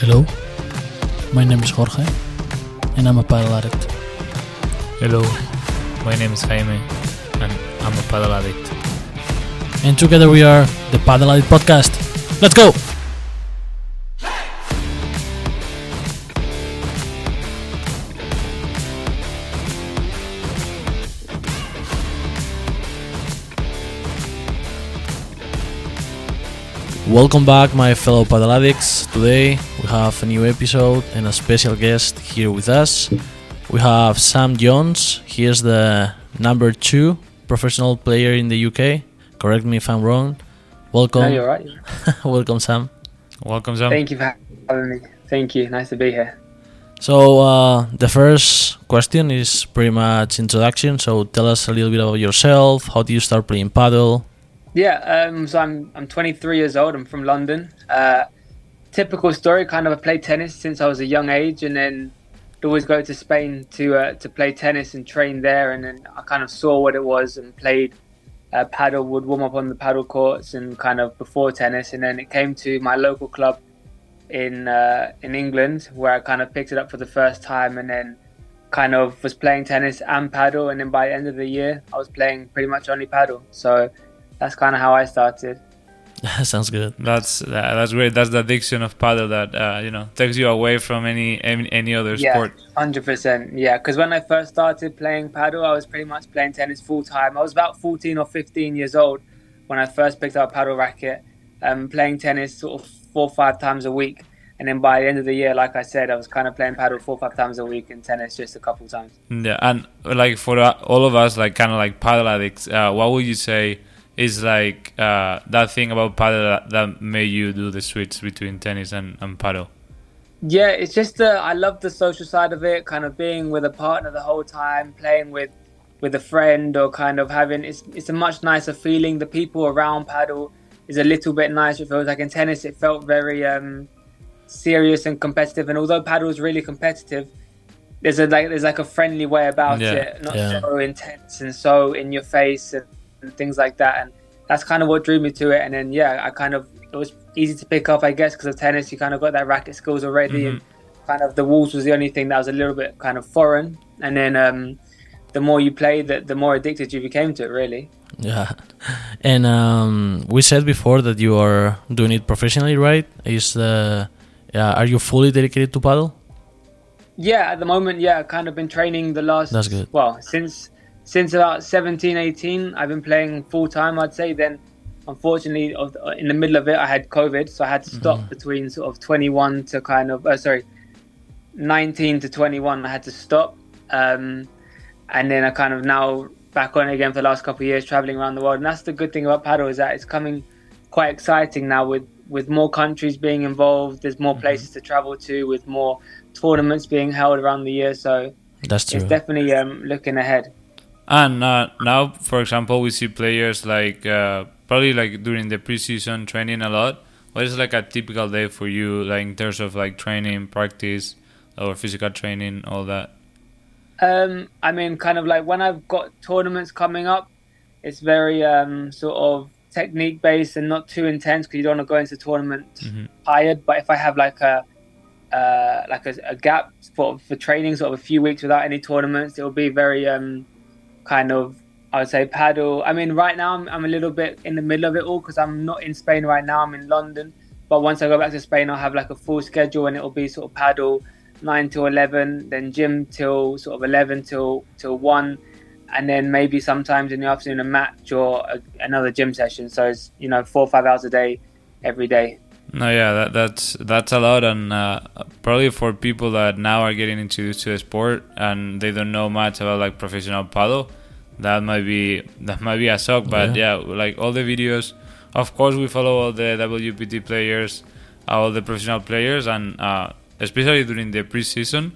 Hello, my name is Jorge, and I'm a padel addict. Hello, my name is Jaime, and I'm a padel addict. And together we are the Padel Addict Podcast. Let's go! Welcome back, my fellow padel addicts. Today we have a new episode and a special guest here with us. We have Sam Jones. He is the number two professional player in the UK. Correct me if I'm wrong. Welcome. No, you're right. Welcome, Sam. Welcome, Sam. Thank you for having me. Thank you. Nice to be here. So uh, the first question is pretty much introduction. So tell us a little bit about yourself. How did you start playing padel? Yeah, um, so I'm I'm 23 years old. I'm from London. Uh, typical story. Kind of I played tennis since I was a young age, and then I'd always go to Spain to uh, to play tennis and train there. And then I kind of saw what it was and played uh, padel. Would warm up on the padel courts and kind of before tennis. And then it came to my local club in uh, in England where I kind of picked it up for the first time, and then kind of was playing tennis and padel. And then by the end of the year, I was playing pretty much only padel. So that's kind of how I started. Sounds good. That's uh, that's great. That's the addiction of padel that uh, you know takes you away from any any, any other yeah, sport. hundred percent. Yeah, because when I first started playing padel, I was pretty much playing tennis full time. I was about fourteen or fifteen years old when I first picked up a padel racket, um, playing tennis sort of four or five times a week. And then by the end of the year, like I said, I was kind of playing padel four or five times a week and tennis just a couple times. Yeah, and like for uh, all of us, like kind of like padel addicts, uh, what would you say? Is like uh, that thing about padel that, that made you do the switch between tennis and, and padel? Yeah, it's just the I love the social side of it, kind of being with a partner the whole time, playing with with a friend, or kind of having it's it's a much nicer feeling. The people around padel is a little bit nicer. It feels like in tennis, it felt very um, serious and competitive. And although padel is really competitive, there's a like there's like a friendly way about Yeah, it, not yeah. so intense and so in your face and, and things like that. And that's kind of what drew me to it. And then yeah, I kind of it was easy to pick up, I guess, because of tennis. You kind of got that racket skills already, and kind of the walls was the only thing that was a little bit kind of foreign. And then um, the more you play, the the more addicted you became to it. Really. Yeah. And um, we said before that you are doing it professionally, right? Is uh, yeah, are you fully dedicated to padel? Yeah, at the moment, yeah, I've kind of been training the last. That's good. Well, since since about 17, 18, I've been playing full time. I'd say. Then, unfortunately, in the middle of it, I had COVID, so I had to stop between sort of 21 to kind of uh, sorry, 19 to 21. I had to stop, um, and then I kind of now back on again for the last couple of years, traveling around the world. And that's the good thing about padel is that it's coming quite exciting now with with more countries being involved. There's more places to travel to, with more tournaments being held around the year. So That's true. it's definitely um, looking ahead. And uh, now, for example, we see players like uh, probably like during the preseason training a lot. What is like a typical day for you, like in terms of like training, practice, or physical training, all that? Um, I mean, kind of like when I've got tournaments coming up, it's very um, sort of technique based and not too intense because you don't want to go into tournament tired. But if I have like a uh, like a, a gap for for training, sort of a few weeks without any tournaments, it will be very um, kind of I would say padel. I mean, right now I'm, I'm a little bit in the middle of it all because I'm not in Spain right now. I'm in London. But once I go back to Spain, I'll have like a full schedule and it'll be sort of padel nine to eleven, then gym till sort of eleven till till one, and then maybe sometimes in the afternoon a match or a, another gym session. So it's you know four or five hours a day, every day. No, yeah, that, that's that's a lot, and uh, probably for people that now are getting introduced to the sport and they don't know much about like professional padel, that might be that might be a shock. But yeah, like all the videos, of course, we follow all the WPT players, uh, all the professional players, and uh, especially during the preseason,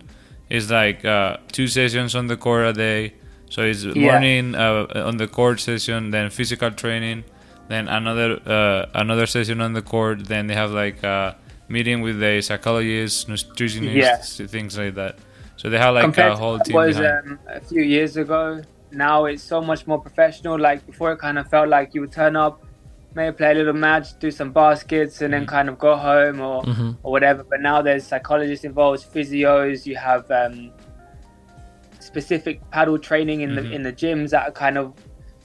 it's like uh, two sessions on the court a day. So it's Yeah. morning uh, on the court session, then physical training, then another uh, another session on the court. Then they have like a meeting with the psychologists, nutritionists, things like that. So they have like compared a whole team. was um, a few years ago. Now it's so much more professional. Like before, it kind of felt like you would turn up, maybe play a little match, do some baskets, and then kind of go home or Mm-hmm. or whatever. But now there's psychologists involved, physios. You have um, specific padel training in the in the gyms that are kind of.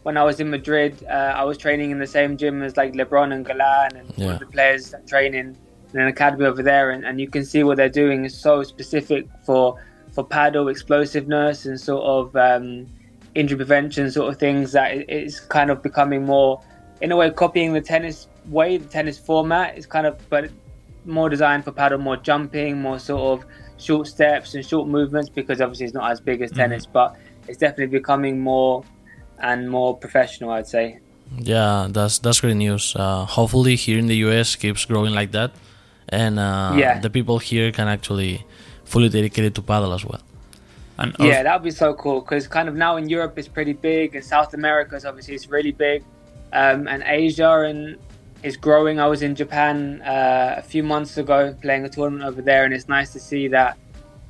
When I was in Madrid, uh, I was training in the same gym as like LeBron and Galan and Yeah. the players that train in an academy over there, and, and you can see what they're doing is so specific for for padel explosiveness and sort of um, injury prevention sort of things that it's kind of becoming more, in a way, copying the tennis way, the tennis format is kind of, but more designed for padel, more jumping, more sort of short steps and short movements because obviously it's not as big as tennis, but it's definitely becoming more and more professional, I'd say. Yeah, that's that's great news. Uh, hopefully, here in the US keeps growing like that, and uh, Yeah. the people here can actually fully dedicate it to padel as well. And Yeah, also- that would be so cool because kind of now in Europe it's pretty big, and South America is obviously it's really big, um, and Asia and is growing. I was in Japan uh, a few months ago playing a tournament over there, and it's nice to see that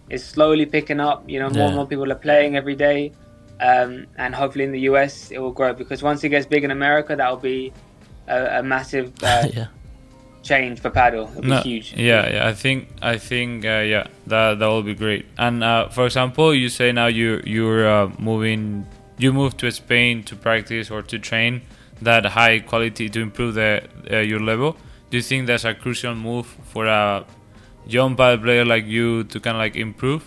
it's slowly picking up. You know, more and more people are playing every day, um, and hopefully in the US it will grow because once it gets big in America, that will be a, a massive uh, yeah, change for padel. It'll be huge. Yeah, yeah. I think I think uh, yeah that that will be great. And uh, for example, you say now you you're uh, moving you moved to Spain to practice or to train that high quality to improve the uh, your level. Do you think that's a crucial move for a young padel player like you to kind of like improve?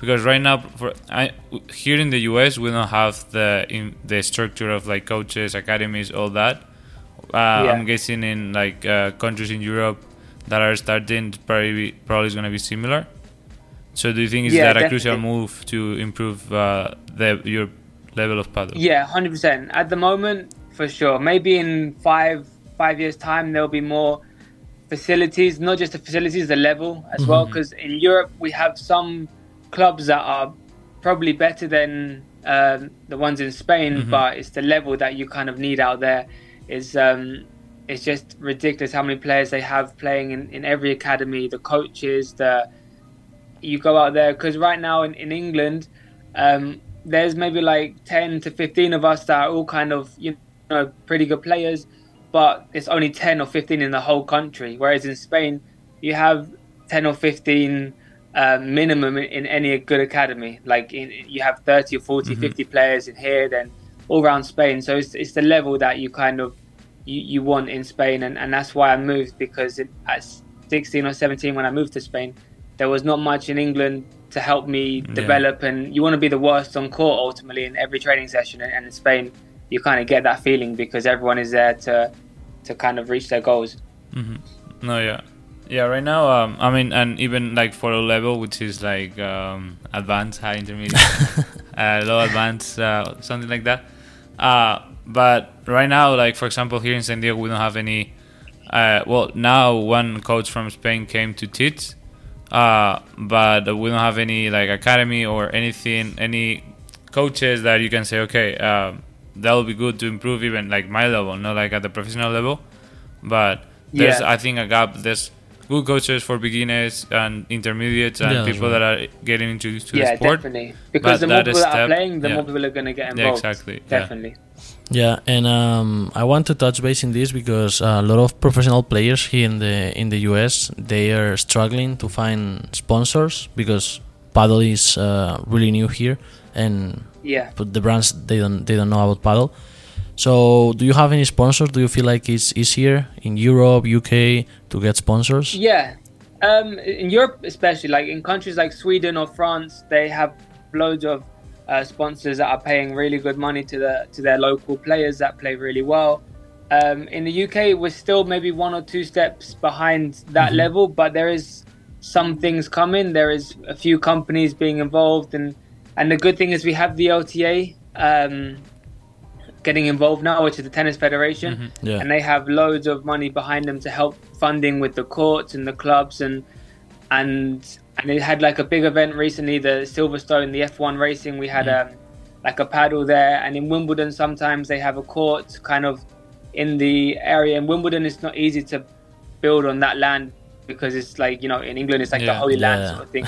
Because right now, for I, here in the US, we don't have the in, the structure of like coaches, academies, all that. Uh, Yeah. I'm guessing in like uh, countries in Europe that are starting probably probably is going to be similar. So do you think is Yeah, that a crucial move to improve uh, the your level of padel? Yeah, hundred percent. At the moment, for sure. Maybe in five five years' time, there'll be more facilities. Not just the facilities, the level as well. Because in Europe, we have some clubs that are probably better than um, the ones in Spain, but it's the level that you kind of need out there. Is um, it's just ridiculous how many players they have playing in, in every academy. The coaches, the you go out there because right now in, in England, um, there's maybe like 10 to 15 of us that are all kind of you know pretty good players, but it's only 10 or 15 in the whole country. Whereas in Spain, you have 10 or 15 uh, minimum in, in any good academy. Like in, you have 30 or 40, 50 players in here, then all around Spain. So it's, it's the level that you kind of you, you want in Spain, and, and that's why I moved because it, at 16 or 17 when I moved to Spain, there was not much in England to help me develop, and you want to be the worst on court ultimately in every training session. And in Spain, you kind of get that feeling because everyone is there to to kind of reach their goals. Mm-hmm. No, yeah, yeah. Right now, um, I mean, and even like for a level which is like um, advanced, high, intermediate, uh, low advanced, uh, something like that. Uh, but right now, like for example, here in San Diego, we don't have any. Uh, well, now one coach from Spain came to teach, uh, but we don't have any like academy or anything, any coaches that you can say, okay, um, that will be good to improve even like my level, not like at the professional level, but there's Yeah. I think a gap. There's good coaches for beginners and intermediates and Yeah, people right. that are getting introduced to yeah, the sport. definitely. Because But the more people that are step- playing, the yeah. more people are going to get Yeah, involved. exactly, yeah. Definitely. Yeah, and um, I want to touch base in this because a lot of professional players here in the in the US they are struggling to find sponsors because padel is uh, really new here, and Yeah. but the brands they don't they don't know about padel. So, do you have any sponsors? Do you feel like it's easier in Europe, UK to get sponsors? Yeah. Um, in Europe, especially, like in countries like Sweden or France, they have loads of uh, sponsors that are paying really good money to the to their local players that play really well. Um, in the UK, we're still maybe one or two steps behind that level, but there is some things coming. There is a few companies being involved, and and the good thing is we have the LTA um, getting involved now, which is the Tennis Federation Yeah. and they have loads of money behind them to help funding with the courts and the clubs and and and they had like a big event recently the Silverstone the F1 racing we had um like a padel there and in Wimbledon sometimes they have a court kind of in the area in Wimbledon it's not easy to build on that land because it's like you know in England it's like the Yeah. holy land Yeah. sort of thing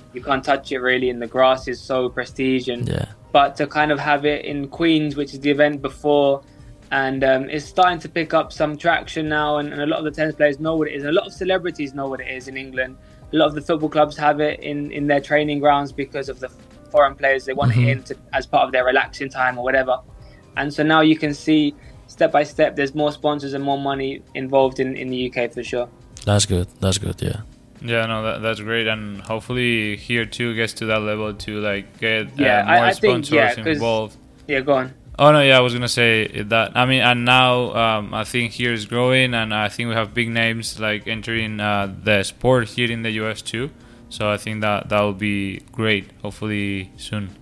you can't touch it really and the grass is so prestige and Yeah. but to kind of have it in Queens, which is the event before and um, it's starting to pick up some traction now. And, and, a lot of the tennis players know what it is. And a lot of celebrities know what it is in England. A lot of the football clubs have it in, in their training grounds because of the foreign players. They want mm-hmm. it in to, as part of their relaxing time or whatever. And so now you can see step by step, there's more sponsors and more money involved in, in the UK for sure. That's good. That's good. Yeah. Yeah, no, that, that's great, and hopefully here too gets to that level to like get uh, yeah, more I, I sponsors think, yeah, involved. Yeah, go on. Oh no, yeah, I was gonna say that. I mean, and now um, I think here is growing, and I think we have big names like entering uh, the sport here in the US too. So I think that that will be great. Hopefully soon.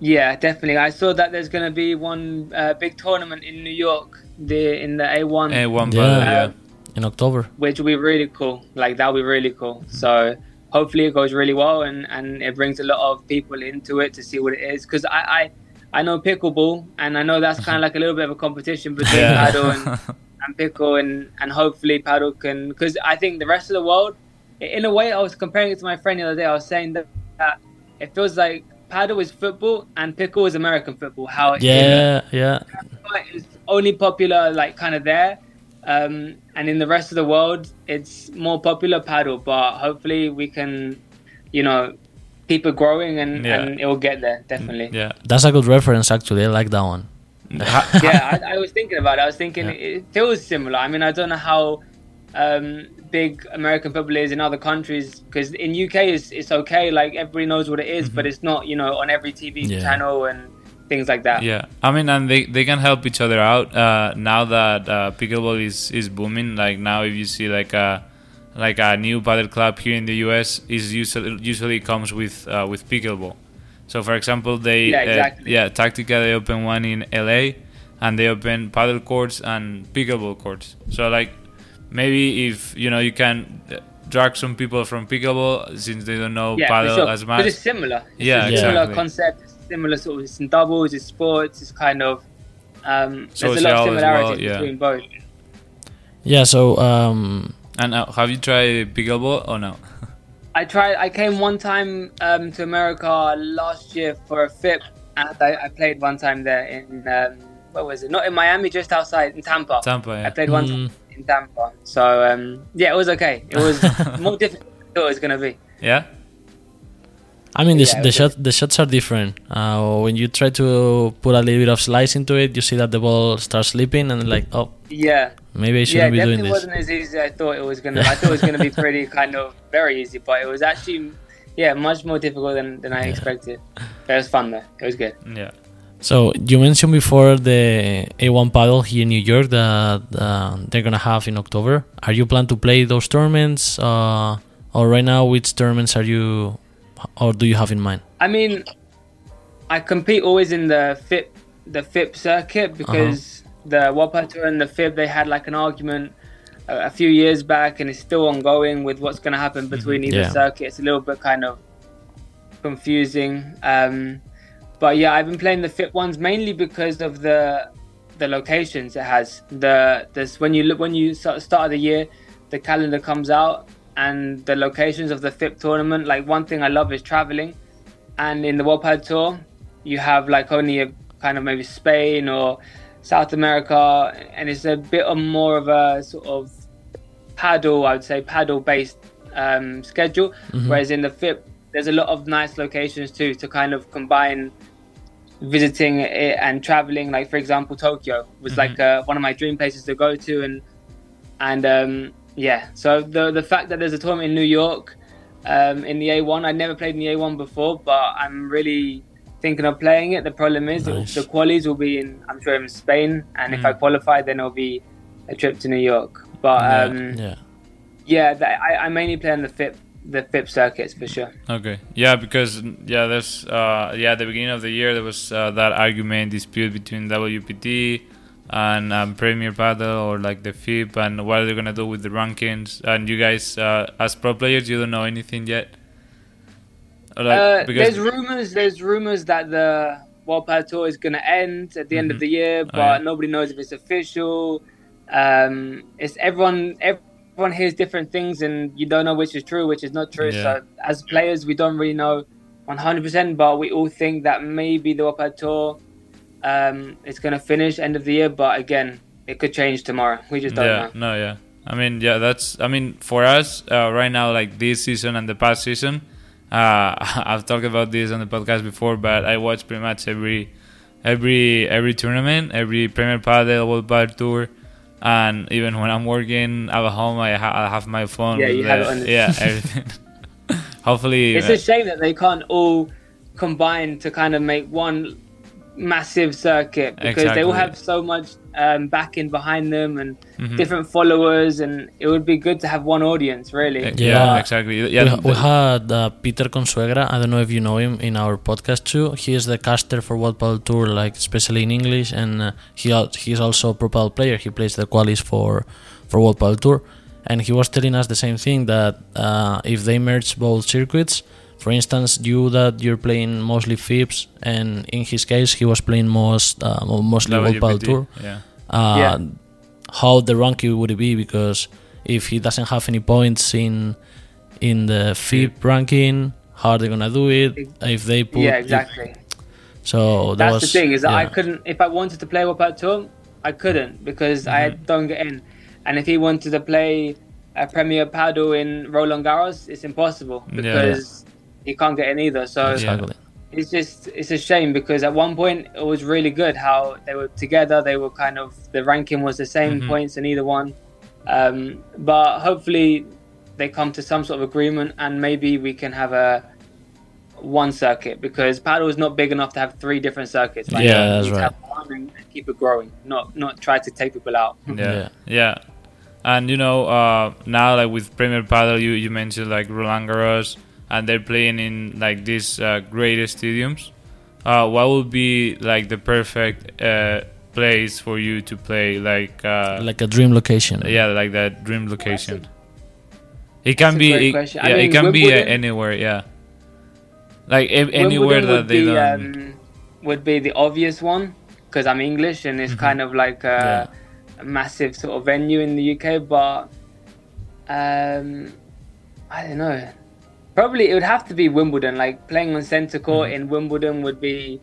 Yeah, definitely. I saw that there's gonna be one uh, big tournament in New York, the in the A1. A1, yeah. yeah. in October. Which will be really cool. Like that'll be really cool. Mm-hmm. So hopefully it goes really well, and and it brings a lot of people into it to see what it is. Because I, I I know pickleball, and I know that's kind of like a little bit of a competition between yeah. padel and, and pickle, and and hopefully padel can because I think the rest of the world, in a way, I was comparing it to my friend the other day. I was saying that, that it feels like padel is football and pickle is American football. How it, yeah, yeah, it's only popular like kind of there, um, and in the rest of the world, it's more popular padel. But hopefully, we can, you know, keep it growing and, yeah. and it will get there definitely. Yeah, that's a good reference actually. I like that one. yeah, I, I, was thinking about it. I was thinking yeah. it feels similar. I mean, I don't know how um, big American football is in other countries because in UK it's, it's okay. Like everybody knows what it is, mm-hmm. but it's not you know on every TV yeah. channel and things like that. Yeah, I mean, and they, they can help each other out uh, now that uh, pickleball is is booming. Like now, if you see like a like a new padel club here in the US is usually usually comes with uh, with pickleball. So for example, they yeah, uh, exactly. uh, yeah Tactica they open one in LA and they open padel courts and pickleball courts. So like maybe if you know you can drag some people from pickleball since they don't know yeah, padel sure. as much. But it's similar. It's yeah, a similar exactly. concept. It's similar sort of it's in doubles, it's sports, it's kind of um, there's a lot of similarities well, yeah. between both. Yeah. So. Um, and uh, have you tried pickleball or no? I tried. I came one time um, to America last year for a FIP, and I, I played one time there in um, what was it? Not in Miami, just outside in Tampa. Tampa. Yeah. I played one mm. in Tampa. So um, yeah, it was okay. It was more difficult than I thought it was gonna be. Yeah. I mean, the, yeah, the shot the shots are different. Uh, when you try to put a little bit of slice into it, you see that the ball starts slipping, and like, oh, yeah, maybe I shouldn't yeah, be doing this. Yeah, definitely wasn't as easy as I thought it was gonna. I thought it was gonna be pretty kind of very easy, but it was actually, yeah, much more difficult than, than I yeah. expected. But it was fun though. It was good. Yeah. So you mentioned before the A1 Padel here in New York that uh, they're gonna have in October. Are you plan to play those tournaments? Uh, or right now, which tournaments are you or do you have in mind? I mean, I compete always in the FIP the FIP circuit uh-huh. because uh-huh. The Wapato and the FIP they had like an argument a, a, few years back, and it's still ongoing with what's going to happen mm-hmm. between either yeah. circuit. It's a little bit kind of confusing. Um, but yeah, I've been playing the FIP ones mainly because of the the locations it has. The this when you look when you start, start of the year, the calendar comes out and the locations of the FIP tournament. Like one thing I love is traveling, and in the World Padel Tour, you have like only a kind of maybe Spain or South America, and it's a bit more of a sort of padel, I would say padel based um, schedule. Mm-hmm. Whereas in the FIP, there's a lot of nice locations too to kind of combine visiting it and traveling. Like for example, Tokyo was mm-hmm. like uh, one of my dream places to go to, and and um, yeah, so the the fact that there's a tournament in New York um, in the A1, I never played in the A1 before, but I'm really thinking of playing it. The problem is nice. the qualies will be in, I'm sure, in Spain, and mm. if I mm. qualify, then it'll be a trip to New York. But yeah, um, yeah, yeah I, I mainly play on the FIP the FIP circuits for sure. Okay, yeah, because yeah, there's uh, yeah, at the beginning of the year there was uh, that argument dispute between WPT and um, Premier Padel or like the FIP and what are they gonna do with the rankings? And you guys, uh, as pro players, you don't know anything yet. Like, uh, there's rumors. There's rumors that the World Padel Tour is gonna end at the mm-hmm. end of mm-hmm. the year, but oh, yeah. nobody knows if it's official. Um, it's everyone. Everyone hears different things, and you don't know which is true, which is not true. Yeah. So as players, we don't really know 100%, but we all think that maybe the World Padel Tour um, it's going to finish end of the year, but again, it could change tomorrow. We just don't yeah, know. no, yeah. I mean, yeah, that's. I mean, for us uh, right now, like this season and the past season, uh, I've talked about this on the podcast before, but I watch pretty much every, every, every tournament, every Premier Padel, World Padel Tour, and even when I'm working at home, I, ha- I have my phone. Yeah, you the, have it on the- Yeah, everything. Hopefully, It's uh, a shame that they can't all combine to kind of make one massive circuit because they all have so much um, backing behind them and Mhm. different followers, and it would be good to have one audience, really. yeah, Yeah. exactly. Yeah, we, we had uh, Peter Consuegra. I don't know if you know him in our podcast too. He is the caster for World Padel Tour, like especially in English, and uh, he al- he's also a pro padel player. He plays the qualies for for World Padel Tour, and he was telling us the same thing that uh, if they merge both circuits, for instance, you that you're playing mostly FIPS, and in his case, he was playing most uh, mostly World Padel Tour Yeah. uh, Yeah. how the ranking would it be because if he doesn't have any points in in the FIP ranking, how are they gonna do it? If they put yeah, exactly. so that That's was the thing is that I couldn't if I wanted to play World Padel Tour, I couldn't because I Mm-hmm. don't get in. And if he wanted to play a Premier Padel in Roland Garros, it's impossible Yeah. because he can't get in either. So exactly. it's just it's a shame because at one point it was really good how they were together. They were kind of the ranking was the same Mhm. points in either one. Um, but hopefully they come to some sort of agreement and maybe we can have a one circuit because padel is not big enough to have three different circuits. Like Yeah, you that's right. have one and keep it growing, not not try to take people out. yeah, Yeah. yeah, And you know, uh, now like with Premier Padel, you you mentioned like Roland Garros, and they're playing in like these uh, great stadiums. Uh, what would be like the perfect uh, place for you to play? Like, uh, Like a dream location. yeah, like that dream location. It can That's be, it, question. I yeah, it mean, can be uh, anywhere. Yeah, like a- anywhere that they be, don't. um, would be the obvious one because I'm English and it's Mhm. kind of like a, a massive sort of venue in the UK. But um, I don't know. Probably it would have to be Wimbledon. Like playing on centre court Mm-hmm. in Wimbledon would be.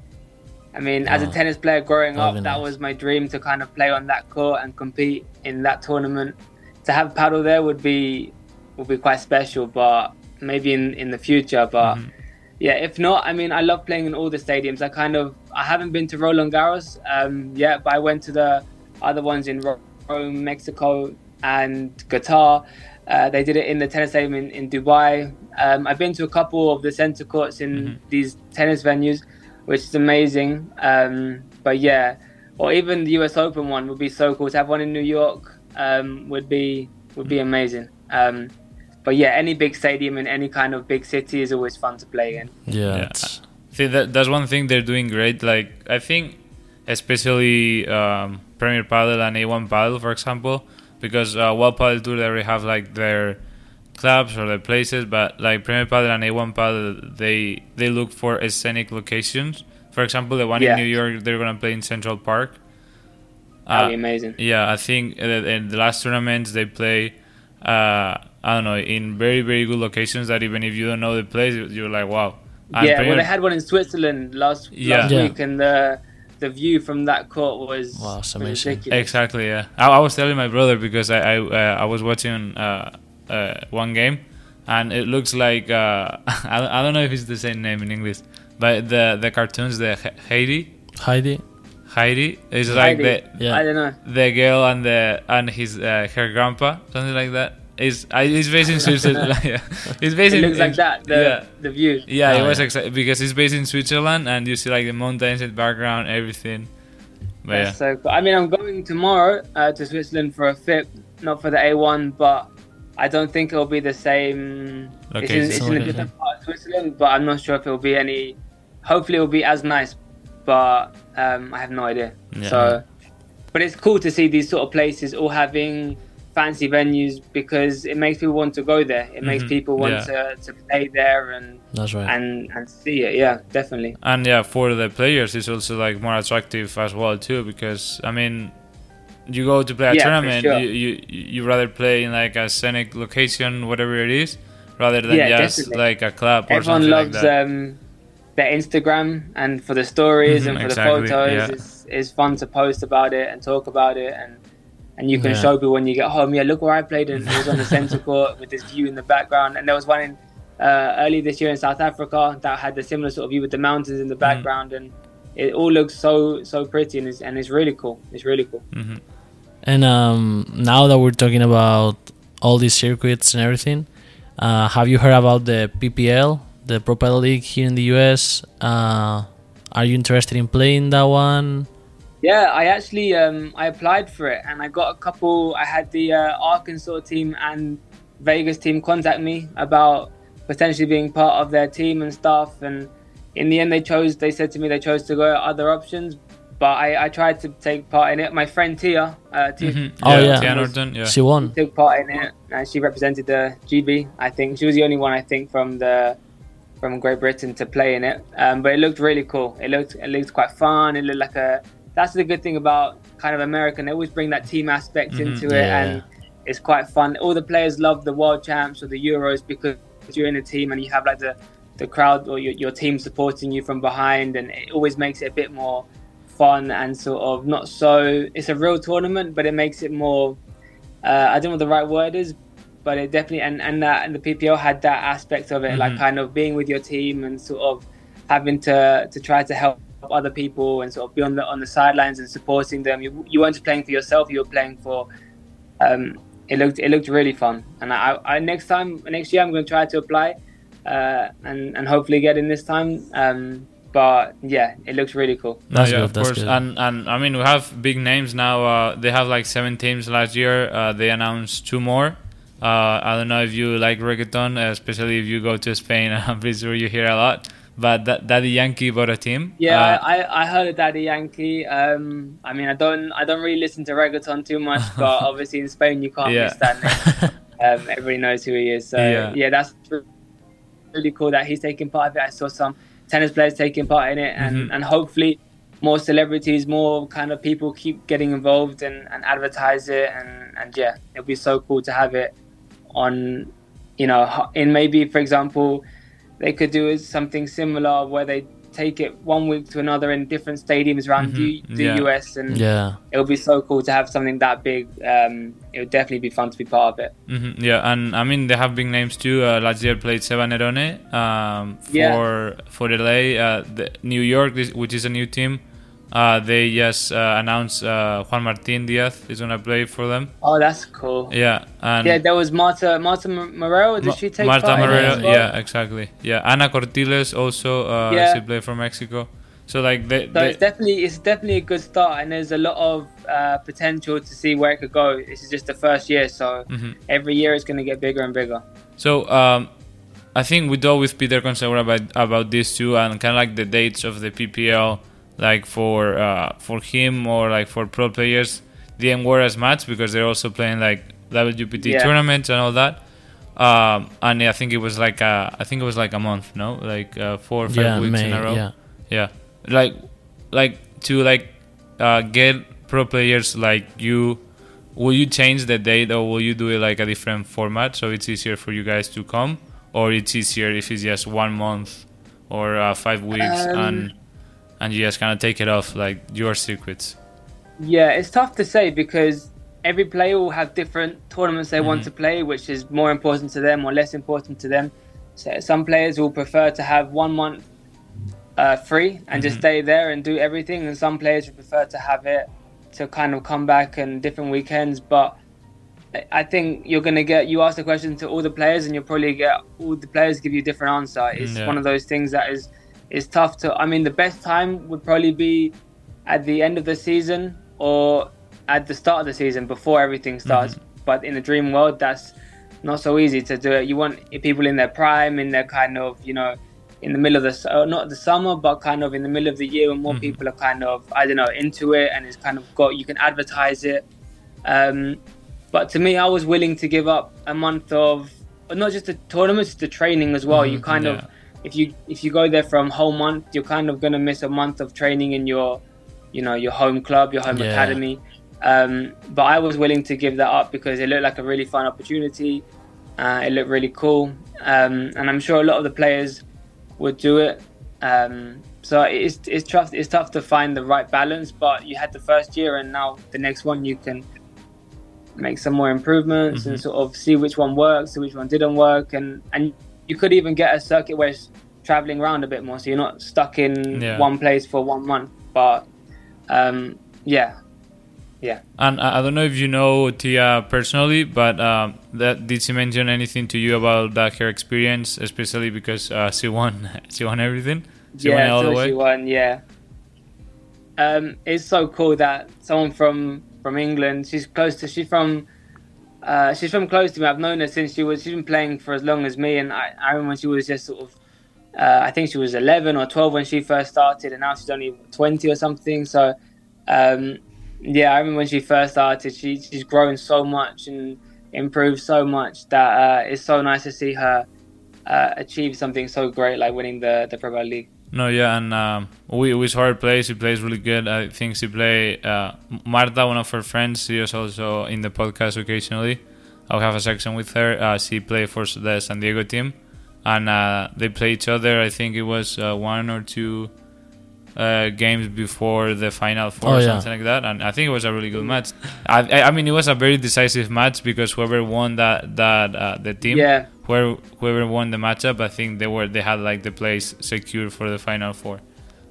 I mean, as a Oh, tennis player growing up, be that was my dream to kind of play on that court and compete in that tournament. To have padel there would be would be quite special, but maybe in in the future. But Mhm. yeah, if not, I mean, I love playing in all the stadiums. I kind of I haven't been to Roland Garros um, yet, but I went to the other ones in Ro- Rome, Mexico, and Qatar. Uh, they did it in the tennis stadium in, in Dubai. Um, I've been to a couple of the center courts in Mhm. these tennis venues, which is amazing. Um, but yeah, or even the US Open one would be so cool. To have one in New York um, would be would be amazing. Um, but yeah, any big stadium in any kind of big city is always fun to play in. Yeah, Yeah. See, that that's one thing they're doing great. Like I think, especially um, Premier Padel and A1 Padel, for example, because uh, World Padel Tour they already have like their clubs or their places, but like Premier Padel and A1 Padel, they they look for scenic locations. For example, the one Yeah. in New York, they're gonna play in Central Park. That'd Uh, be amazing. yeah, I think uh, in the last tournaments they play. Uh, I don't know in very very good locations that even if you don't know the place, you're like wow. And yeah, Premier- well, they had one in Switzerland last Yeah. last Yeah. week, and the the view from that court was, Wow, it's amazing. ridiculous. Exactly. Yeah, I, I was telling my brother because I I, uh, I was watching uh, uh, one game, and it looks like uh, I, don't- I don't know if it's the same name in English, but the the cartoons the He- Heidi Heidi. Heidi is like the Yeah. I don't know. the girl and the and his uh, her grandpa something like that. Is I he's based in Switzerland. yeah. He's based It in, looks like in- that. The yeah. the view. Yeah, it Oh, was yeah. exa- because it's based in Switzerland and you see like the mountains in the background, everything. But yeah. That's so cool. I mean, I'm going tomorrow uh, to Switzerland for a FIP, not for the A1, but I don't think it'll be the same. It's in, it's in a different part of Switzerland, but I'm not sure if it'll be any. Hopefully, it'll be as nice, but um, I have no idea. Yeah. So, but it's cool to see these sort of places all having fancy venues because it makes people want to go there. It makes Mhm. people want Yeah. to, to play there and, That's right. and and see it. Yeah, definitely. And yeah, for the players, it's also like more attractive as well too. Because I mean, you go to play a Yeah, tournament, sure. you, you you rather play in like a scenic location, whatever it is, rather than Yeah, just definitely. like a club or Everyone something loves like um, their Instagram and for the stories Mhm, and for exactly, the photos. yeah. It's, it's fun to post about it and talk about it and and you can Yeah. show people when you get home. Yeah, look where I played, and it was on the centre court with this view in the background. And there was one in uh, early this year in South Africa that had the similar sort of view with the mountains in the background, and it all looks so so pretty and it's, and it's really cool. It's really cool. hmm And um, now that we're talking about all these circuits and everything, uh, have you heard about the PPL, the Pro League here in the US? Uh, are you interested in playing that one? Yeah, I actually um, I applied for it and I got a couple. I had the uh, Arkansas team and Vegas team contact me about potentially being part of their team and stuff. And in the end, they chose. They said to me they chose to go at other options, but I, I tried to take part in it. My friend Tia, uh, Tia hmm Oh, yeah. Tia Norton, yeah. She won. took part in it. And she represented the GB. I think she was the only one I think from the from Great Britain to play in it. Um, but it looked really cool. It looked it looked quite fun. It looked like a. That's the good thing about kind of American. They always bring that team aspect Mhm, into it, yeah. and it's quite fun. All the players love the World Champs or the Euros because you're in a team and you have like the the crowd or your, your team supporting you from behind, and it always makes it a bit more fun and sort of not so. It's a real tournament, but it makes it more. Uh, I don't know what the right word is, but it definitely and and that and the PPL had that aspect of it, like Mhm. kind of being with your team and sort of having to to try to help other people and sort of be on the on the sidelines and supporting them. You you weren't playing for yourself; you were playing for. Um, it looked it looked really fun, and I, I next time next year I'm going to try to apply, uh, and and hopefully get in this time. Um, but yeah, it looks really cool. That's yeah, good, of that's course. good. And and I mean, we have big names now. Uh, they have like seven teams last year. Uh, they announced two more. Uh, I don't know if you like reggaeton, uh, especially if you go to Spain. I'm pretty sure you hear a lot. But that, Daddy Yankee bought a team. Yeah, Uh, I, I heard of Daddy Yankee. Um, I mean, I don't I don't really listen to reggaeton too much, but obviously in Spain you can't Yeah. miss that name. Um, everybody knows who he is. So Yeah. yeah, that's really cool that he's taking part of it. I saw some tennis players taking part in it, and Mhm. and hopefully more celebrities, more kind of people keep getting involved and, and advertise it, and and yeah, it'll be so cool to have it on, you know, in maybe for example, they could do is something similar where they take it one week to another in different stadiums around the, Mhm, the yeah. US, and yeah. it would be so cool to have something that big. Um, it would definitely be fun to be part of it. mhm, yeah, and I mean they have big names too. Uh, last year played Seba Nerone um, for Yeah. for LA. Uh, the New York, this- which is a new team. Uh, they just uh, announced uh, Juan Martin Diaz is gonna play for them. Oh, that's cool. Yeah, and Yeah, there was Marta Marta Marrero. Did Ma- she take Marta part in it Moreno, as well? yeah, exactly. Yeah, Ana Cortiles also. Uh, Yeah. She played for Mexico. So like they, So they it's definitely it's definitely a good start, and there's a lot of uh, potential to see where it could go. This is just the first year, so Mhm. every year it's going to get bigger and bigger. So um, I think we talked with Peter Consuegra about about this too, and kind of like the dates of the PPL, like for uh, for him or like for pro players, didn't work as much because they're also playing like WPT Yeah. tournaments and all that. Um, and I think it was like a, I think it was like a month, no, like uh, four or five yeah, weeks May, in a row. yeah. Yeah, like like to like uh, get pro players like you. Will you change the date or will you do it like a different format so it's easier for you guys to come, or it's easier if it's just one month or uh, five weeks Um, and and you just kind of take it off like your secrets. Yeah, it's tough to say because every player will have different tournaments they want Mhm. to play, which is more important to them or less important to them. So some players will prefer to have one month uh, free and just Mhm. stay there and do everything, and some players would prefer to have it to kind of come back and different weekends. But I- I think you're gonna get you ask the question to all the players, and you'll probably get all the players give you a different answer. It's Yeah. one of those things that is is tough to. I mean, the best time would probably be at the end of the season or at the start of the season before everything starts. But in the dream world, that's not so easy to do it. You want people in their prime, in their kind of, you know, in the middle of the uh, not the summer, but kind of in the middle of the year when more Mhm. people are kind of I don't know into it and it's kind of got you can advertise it. Um, but to me, I was willing to give up a month of not just the tournaments, the training as well. you Mhm, kind yeah. of if you if you go there a whole month, you're kind of gonna miss a month of training in your, you know, your home club, your home Yeah. academy. Um, but I was willing to give that up because it looked like a really fun opportunity. Uh, it looked really cool, um, and I'm sure a lot of the players would do it. Um, so it's it's tough it's tough to find the right balance. But you had the first year, and now the next one you can make some more improvements mm-hmm. and sort of see which one works, and which one didn't work, and and you could even get a circuit where it's traveling around a bit more, so you're not stuck in yeah. one place for one month. But um, yeah, yeah. And I don't know if you know Tia personally, but um, that, did she mention anything to you about that her experience, especially because uh, she won, she won everything. She yeah, won all the way. she won. Yeah. Um, it's so cool that someone from from England, she's close to, she's from, uh, she's from close to me. I've known her since she was, she's been playing for as long as me, and I, I remember when she was just sort of. Uh, I think she was 11 or 12 when she first started, and now she's only 20 or something. So, um, yeah, I remember when she first started, she, she's grown so much and improved so much that uh, it's so nice to see her uh, achieve something so great like winning the, the Pro League. No, yeah, and um, we, we saw her play. She plays really good. I think she play uh, Marta, one of her friends. She is also in the podcast occasionally. I'll have a section with her. Uh, she played for the San Diego team, and uh, they play each other. I think it was uh, one or two uh, games before the final four, oh, or something yeah. like that. And I think it was a really good match. I, I mean, it was a very decisive match because whoever won that that uh, the team, yeah. whoever whoever won the matchup, I think they were they had like the place secured for the final four.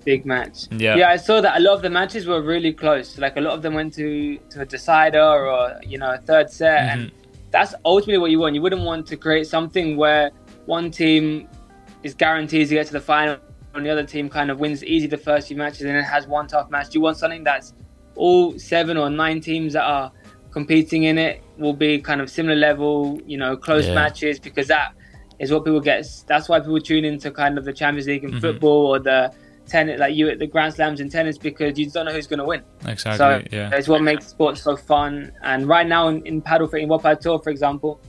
Big match. Yeah, yeah. I saw that a lot of the matches were really close. Like a lot of them went to to a decider or you know a third set, mm-hmm. and that's ultimately what you want. You wouldn't want to create something where one team is guaranteed to get to the final and the other team kind of wins easy the first few matches and then has one tough match. Do you want something that's all seven or nine teams that are competing in it will be kind of similar level, you know, close yeah. matches because that is what people get. That's why people tune into kind of the Champions League in mm-hmm. football or the tennis, like you at the Grand Slams in tennis, because you don't know who's going to win. Exactly. So yeah, it's what makes sports so fun. And right now in, in padel in World Padel Tour, for example,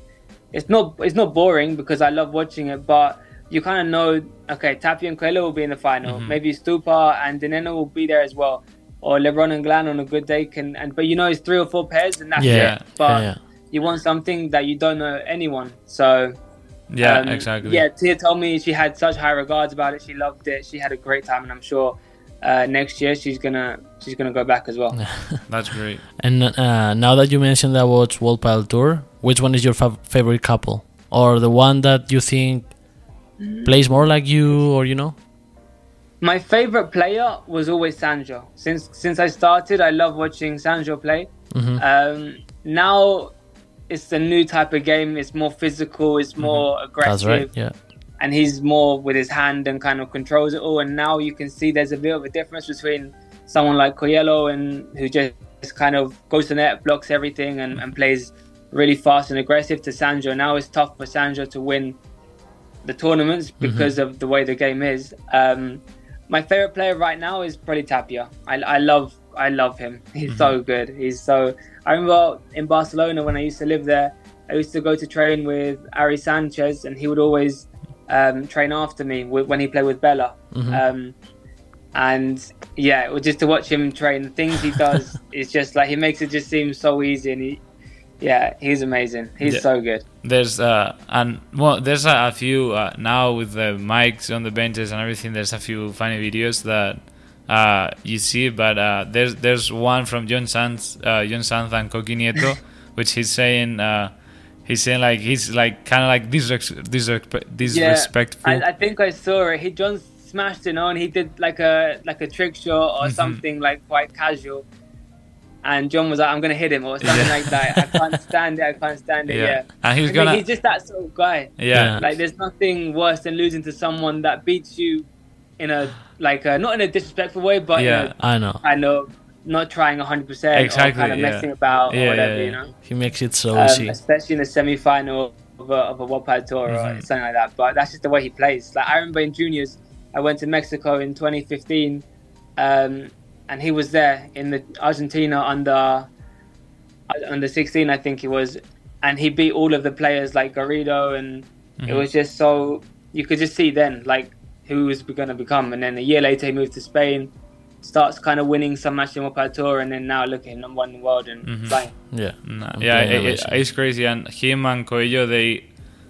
it's not it's not boring because I love watching it, but you kind of know, okay, Tapia and Coello will be in the final. Mm-hmm. Maybe Stupa and Di Nenno will be there as well. Or LeBron and Galan on a good day can, and but you know it's three or four pairs and that's yeah. it. But yeah, yeah. you want something that you don't know anyone. So yeah, um, exactly. Yeah, Tia told me she had such high regards about it. She loved it. She had a great time, and I'm sure uh, next year she's gonna she's gonna go back as well. That's great. And uh, now that you mentioned that was World Padel Tour, which one is your fa- favorite couple, or the one that you think plays more like you, or you know? My favorite player was always Sanyo. Since since I started, I love watching Sanyo play. Mm-hmm. Um, now it's a new type of game. It's more physical. It's mm-hmm. more mm-hmm. aggressive. Right. Yeah. And he's more with his hand and kind of controls it all. And now you can see there's a bit of a difference between someone like Coello and who just kind of goes to net, blocks everything, and, and plays really fast and aggressive to Sanyo. Now it's tough for Sanyo to win the tournaments mm-hmm. because mm-hmm. of the way the game is. Um, my favorite player right now is probably Tapia. I, I love I love him. He's mm-hmm. so good. He's so. I remember in Barcelona when I used to live there. I used to go to train with Ari Sanchez, and he would always um, train after me when he played with Bella. Mm-hmm. Um, and yeah, just to watch him train, the things he does is just like he makes it just seem so easy, and he yeah, he's amazing. He's yeah. so good. There's uh and well, there's a, a few uh, now with the mics on the benches and everything. There's a few funny videos that uh you see, but uh there's there's one from Jon Sanz, uh, Jon Sanz and Coqui Nieto, which he's saying. uh He's saying like he's like kind of like disres- disres- disrespectful. Yeah, I, I, think I saw it. He Jon smashed it on. He did like a like a trick shot or mm-hmm. something like quite casual and Jon was like, "I'm gonna hit him" or something yeah. like that. I can't stand it. I can't stand it. Yeah, yeah. and he's gonna. He's just that sort of guy. Yeah, like there's nothing worse than losing to someone that beats you in a like a, not in a disrespectful way, but yeah, I know. I know. Not trying 100 percent exactly, or kind of yeah. messing about or whatever, you know. He makes it so um, easy, especially in the semi-final of a, of a World Padel Tour mm-hmm. or something like that. But that's just the way he plays. Like I remember in juniors, I went to Mexico in 2015, um, and he was there in the Argentina under under 16, I think he was, and he beat all of the players like Garrido, and mm-hmm. it was just so you could just see then like who was going to become. And then a year later, he moved to Spain, starts kind of winning some matches in World Tour, and then now look at him, number one in the world and mm-hmm. flying. Yeah, no, yeah, it, it, it's crazy. And him and Coello, they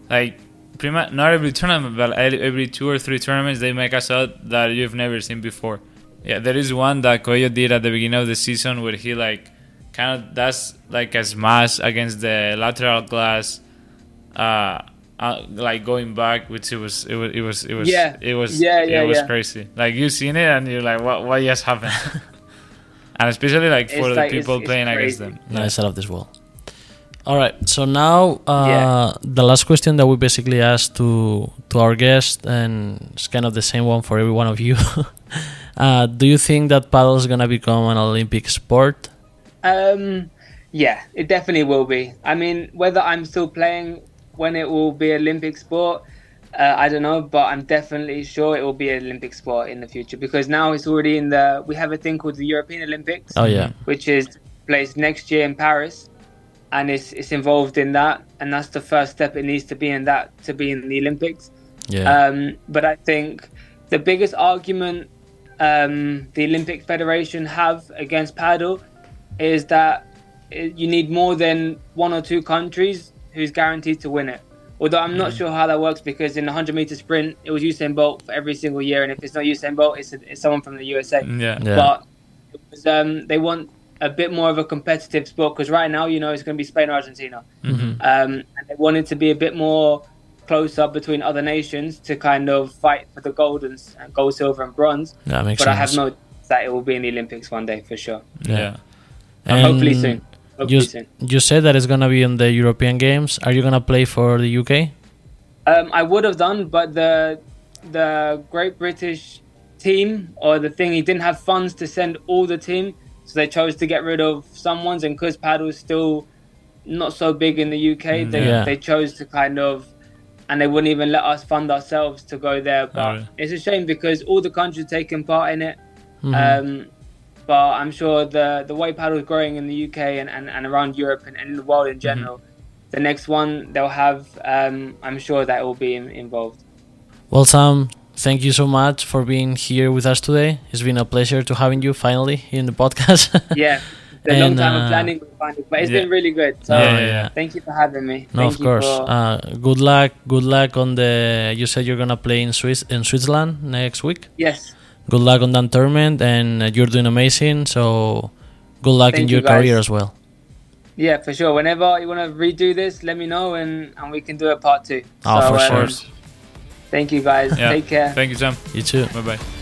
like pretty much not every tournament, but every two or three tournaments they make a shot that you've never seen before. Yeah, there is one that Coello did at the beginning of the season where he like kind of does like a smash against the lateral glass, uh, uh, like going back, which it was it was it was it was Yeah. it was Yeah, yeah, it was yeah. crazy. Like you seen it and you're like, what what just happened? and especially like for It's the like- people it's playing against crazy. them. Nice out of this wall. All right. So now uh, Yeah. the last question that we basically asked to to our guest, and it's kind of the same one for every one of you. uh, do you think that padel is gonna become an Olympic sport? Um, yeah, it definitely will be. I mean, whether I'm still playing when it will be Olympic sport, uh, I don't know, but I'm definitely sure it will be an Olympic sport in the future because now it's already in the. We have a thing called the European Olympics, Oh yeah. which is placed next year in Paris, and it's it's involved in that, and that's the first step it needs to be in that to be in the Olympics. Yeah. Um, but I think the biggest argument um, the Olympic Federation have against padel is that you need more than one or two countries who's guaranteed to win it. Although I'm not sure how that works because in the 100 meter sprint, it was Usain Bolt for every single year, and if it's not Usain Bolt, it's, it's someone from the USA. Yeah. yeah. But was, um, they want a bit more of a competitive sport because right now, you know, it's going to be Spain or Argentina. Mhm. Um, and they wanted to be a bit more close up between other nations to kind of fight for the gold and, and gold, silver, and bronze. That makes But sense. I have no doubt that it will be in the Olympics one day for sure. Yeah. And hopefully soon. Hopefully You, soon. you said that it's gonna be in the European Games. Are you gonna play for the UK? Um, I would have done, but the the Great British team or the thing, he didn't have funds to send all the team, so they chose to get rid of someone's. And because padel's still not so big in the UK, they Yeah. they chose to kind of, and they wouldn't even let us fund ourselves to go there. But really? it's a shame because all the countries taking part in it. Mhm. Um, but I'm sure the the way padel is growing in the UK and, and, and around Europe and, and in the world in general, the next one they'll have, um, I'm sure that will be in, involved. Well, Sam, thank you so much for being here with us today. It's been a pleasure to having you finally in the podcast. Yeah, it's a long time uh, of planning, but it's yeah. been really good. So Yeah, yeah, yeah. thank you for having me. no, Thank of you course. for- Uh, good luck. Good luck on the. You said you're gonna play in Swiss in Switzerland next week. yes, Good luck on that tournament, and uh, you're doing amazing. So, good luck in your you, career as well. yeah, for sure. Whenever you want to redo this, let me know and, and we can do a part two. Oh, for So, Of sure. um, course. Thank you guys. Yeah. Take care. Thank you, Sam. You too. Bye bye.